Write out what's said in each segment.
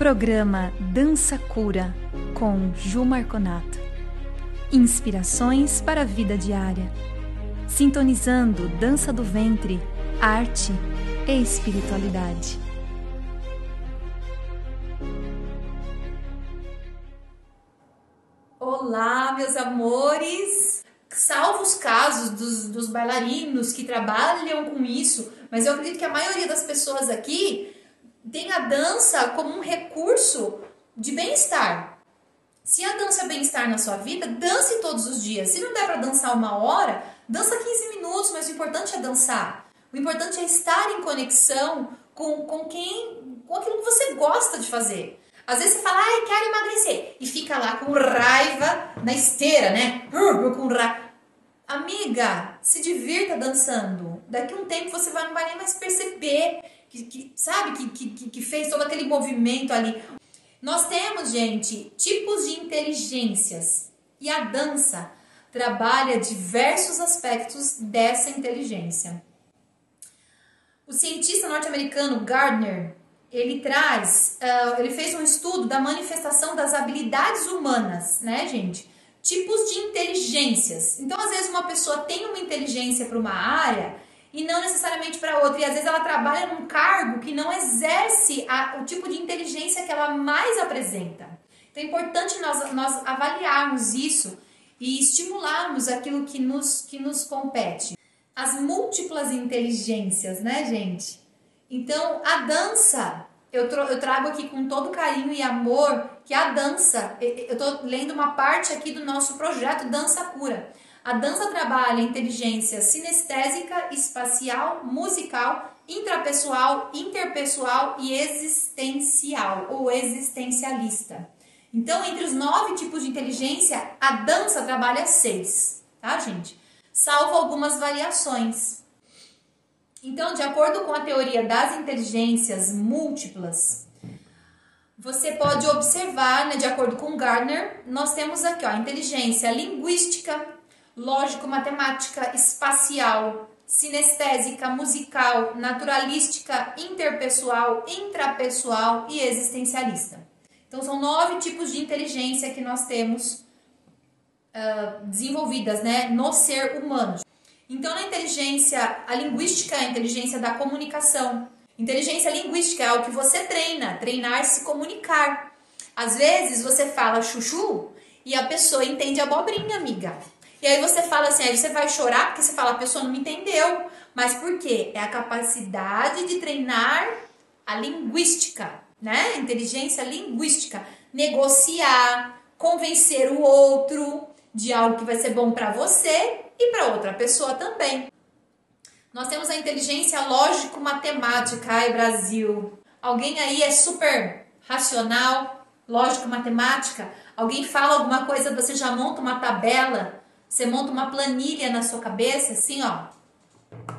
Programa Dança Cura com Ju Marconato. Inspirações para a vida diária. Sintonizando dança do ventre, arte e espiritualidade. Olá, meus amores! Salvo os casos dos, dos bailarinos que trabalham com isso, mas eu acredito que a maioria das pessoas aqui tem a dança como um recurso de bem-estar. Se a dança é bem-estar na sua vida, dance todos os dias. Se não der para dançar uma hora, dança 15 minutos, mas o importante é dançar. O importante é estar em conexão com, com quem, com aquilo que você gosta de fazer. Às vezes você fala, ai, quero emagrecer, e fica lá com raiva na esteira, né? Com raiva. Amiga, se divirta dançando. Daqui a um tempo você não vai nem mais perceber que, que sabe, que, que, que fez todo aquele movimento ali. Nós temos, gente, tipos de inteligências e a dança trabalha diversos aspectos dessa inteligência. O cientista norte-americano Gardner ele traz, uh, ele fez um estudo da manifestação das habilidades humanas, né, gente? Tipos de inteligências. Então, às vezes, uma pessoa tem uma inteligência para uma área e não necessariamente para outra. E às vezes ela trabalha num cargo que não exerce a, o tipo de inteligência que ela mais apresenta. Então é importante nós, nós avaliarmos isso e estimularmos aquilo que nos, que nos compete. As múltiplas inteligências, né, gente? Então a dança, eu, eu trago aqui com todo carinho e amor que a dança, eu estou lendo uma parte aqui do nosso projeto Dança Cura a dança trabalha inteligência sinestésica, espacial, musical, intrapessoal, interpessoal e existencial ou existencialista. Então, entre os nove tipos de inteligência, a dança trabalha seis, tá, gente? Salvo algumas variações. Então, de acordo com a teoria das inteligências múltiplas, você pode observar, né, de acordo com Gardner, nós temos aqui ó, inteligência linguística, lógico-matemática, espacial, sinestésica, musical, naturalística, interpessoal, intrapessoal e existencialista. Então, são nove tipos de inteligência que nós temos uh, desenvolvidas né, no ser humano. Então, na inteligência, a linguística é a inteligência da comunicação. Inteligência linguística é o que você treina, treinar se comunicar. Às vezes você fala chuchu e a pessoa entende abobrinha, amiga. E aí você fala assim, aí você vai chorar porque você fala, a pessoa não me entendeu. Mas por quê? É a capacidade de treinar a linguística, né? Inteligência linguística. Negociar, convencer o outro de algo que vai ser bom para você e para outra pessoa também. Nós temos a inteligência lógico-matemática, ai Brasil. Alguém aí é super racional, lógico-matemática? Alguém fala alguma coisa, você já monta uma tabela você monta uma planilha na sua cabeça, assim, ó.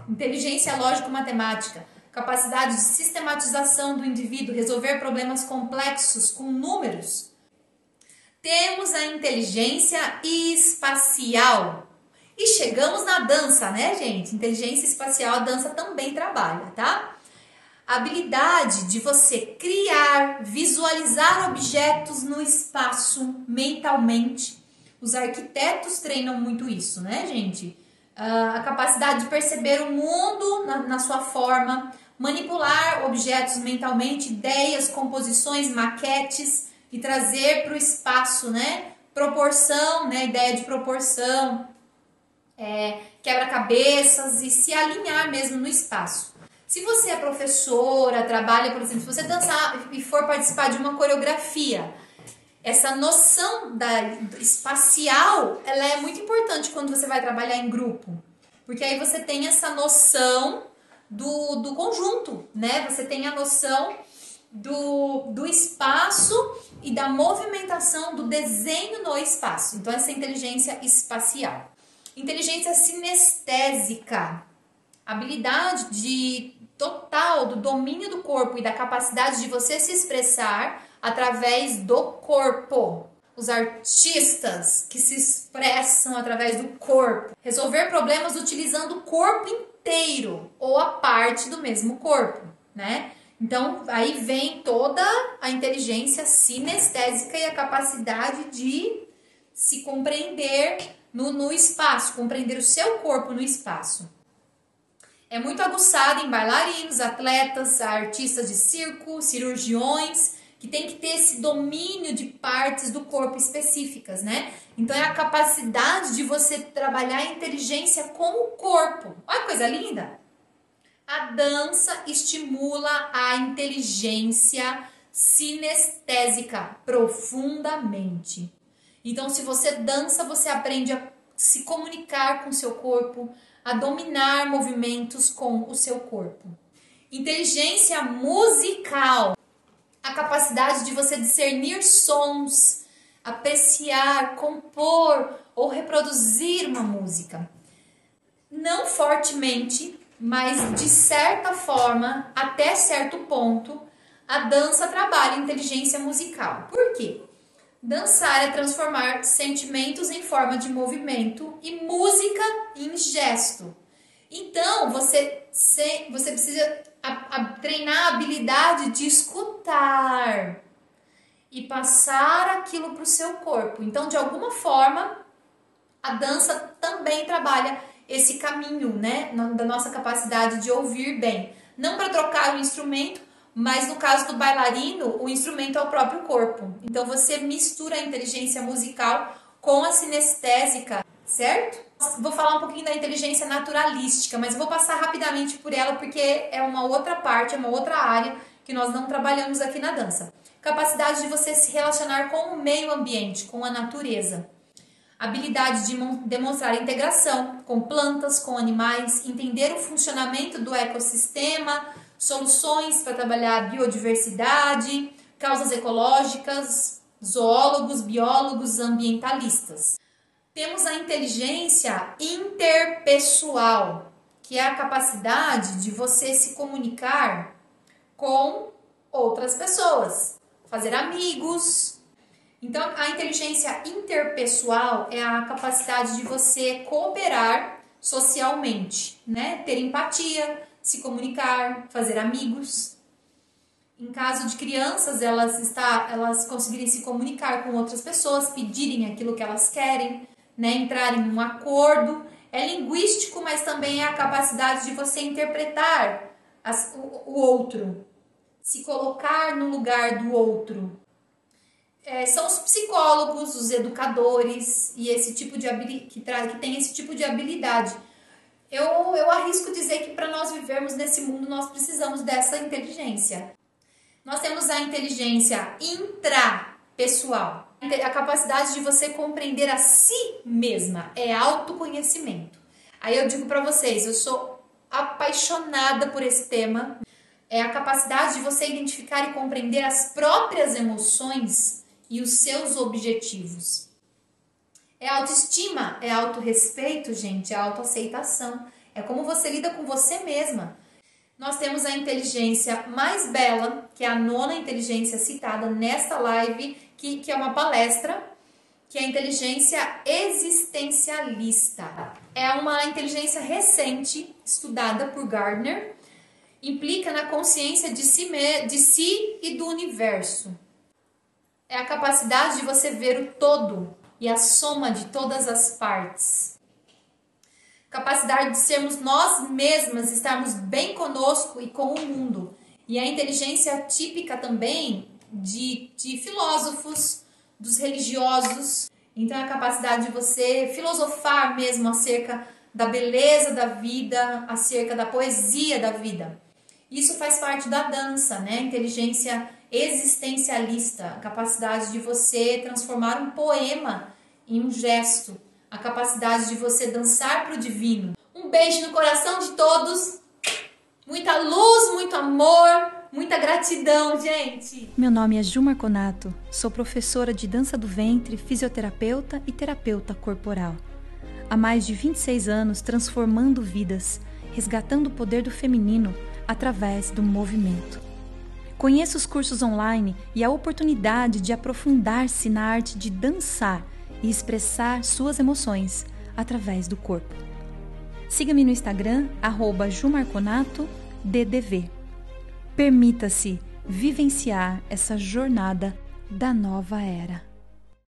Inteligência lógico-matemática, capacidade de sistematização do indivíduo, resolver problemas complexos com números. Temos a inteligência espacial. E chegamos na dança, né, gente? Inteligência espacial, a dança também trabalha, tá? A habilidade de você criar, visualizar objetos no espaço mentalmente os arquitetos treinam muito isso, né, gente? Uh, a capacidade de perceber o mundo na, na sua forma, manipular objetos mentalmente, ideias, composições, maquetes e trazer para o espaço, né? Proporção, né? Ideia de proporção, é, quebra-cabeças e se alinhar mesmo no espaço. Se você é professora, trabalha, por exemplo, se você dançar e for participar de uma coreografia, essa noção da espacial, ela é muito importante quando você vai trabalhar em grupo, porque aí você tem essa noção do, do conjunto, né? Você tem a noção do, do espaço e da movimentação do desenho no espaço. Então, essa inteligência espacial. Inteligência sinestésica, habilidade de total do domínio do corpo e da capacidade de você se expressar através do corpo. Os artistas que se expressam através do corpo. Resolver problemas utilizando o corpo inteiro ou a parte do mesmo corpo, né? Então, aí vem toda a inteligência sinestésica e a capacidade de se compreender no, no espaço, compreender o seu corpo no espaço. É muito aguçada em bailarinos, atletas, artistas de circo, cirurgiões, que tem que ter esse domínio de partes do corpo específicas, né? Então é a capacidade de você trabalhar a inteligência com o corpo. Olha que coisa linda! A dança estimula a inteligência sinestésica profundamente. Então, se você dança, você aprende a se comunicar com seu corpo, a dominar movimentos com o seu corpo. Inteligência musical, a capacidade de você discernir sons, apreciar, compor ou reproduzir uma música. Não fortemente, mas de certa forma, até certo ponto, a dança trabalha inteligência musical. Por quê? Dançar é transformar sentimentos em forma de movimento e música em gesto. Então, você, você precisa a, a, treinar a habilidade de escutar e passar aquilo para o seu corpo. Então, de alguma forma, a dança também trabalha esse caminho, né, da nossa capacidade de ouvir bem. Não para trocar o instrumento, mas no caso do bailarino, o instrumento é o próprio corpo. Então você mistura a inteligência musical com a sinestésica, certo? Vou falar um pouquinho da inteligência naturalística, mas vou passar rapidamente por ela porque é uma outra parte, é uma outra área que nós não trabalhamos aqui na dança. Capacidade de você se relacionar com o meio ambiente, com a natureza habilidade de demonstrar integração com plantas, com animais, entender o funcionamento do ecossistema, soluções para trabalhar a biodiversidade, causas ecológicas, zoólogos, biólogos, ambientalistas. Temos a inteligência interpessoal, que é a capacidade de você se comunicar com outras pessoas, fazer amigos, então, a inteligência interpessoal é a capacidade de você cooperar socialmente, né? Ter empatia, se comunicar, fazer amigos. Em caso de crianças, elas está, elas conseguirem se comunicar com outras pessoas, pedirem aquilo que elas querem, né? Entrar em um acordo. É linguístico, mas também é a capacidade de você interpretar as, o, o outro, se colocar no lugar do outro, é, são os psicólogos, os educadores e esse tipo de que, que tem esse tipo de habilidade. Eu, eu arrisco dizer que para nós vivermos nesse mundo nós precisamos dessa inteligência. Nós temos a inteligência intrapessoal, a capacidade de você compreender a si mesma, é autoconhecimento. Aí eu digo para vocês, eu sou apaixonada por esse tema. É a capacidade de você identificar e compreender as próprias emoções e os seus objetivos. É autoestima, é autorrespeito, gente, é autoaceitação. É como você lida com você mesma. Nós temos a inteligência mais bela, que é a nona inteligência citada nesta live, que, que é uma palestra, que é a inteligência existencialista. É uma inteligência recente, estudada por Gardner, implica na consciência de si, de si e do universo é a capacidade de você ver o todo e a soma de todas as partes. Capacidade de sermos nós mesmas, estarmos bem conosco e com o mundo. E a inteligência típica também de, de filósofos, dos religiosos. Então, é a capacidade de você filosofar mesmo acerca da beleza da vida, acerca da poesia da vida. Isso faz parte da dança, né? Inteligência existencialista, a capacidade de você transformar um poema em um gesto, a capacidade de você dançar para o divino. Um beijo no coração de todos, muita luz, muito amor, muita gratidão, gente. Meu nome é Ju Marconato, sou professora de dança do ventre, fisioterapeuta e terapeuta corporal. Há mais de 26 anos transformando vidas, resgatando o poder do feminino através do movimento. Conheça os cursos online e a oportunidade de aprofundar-se na arte de dançar e expressar suas emoções através do corpo. Siga-me no Instagram, jumarconatodv. Permita-se vivenciar essa jornada da nova era.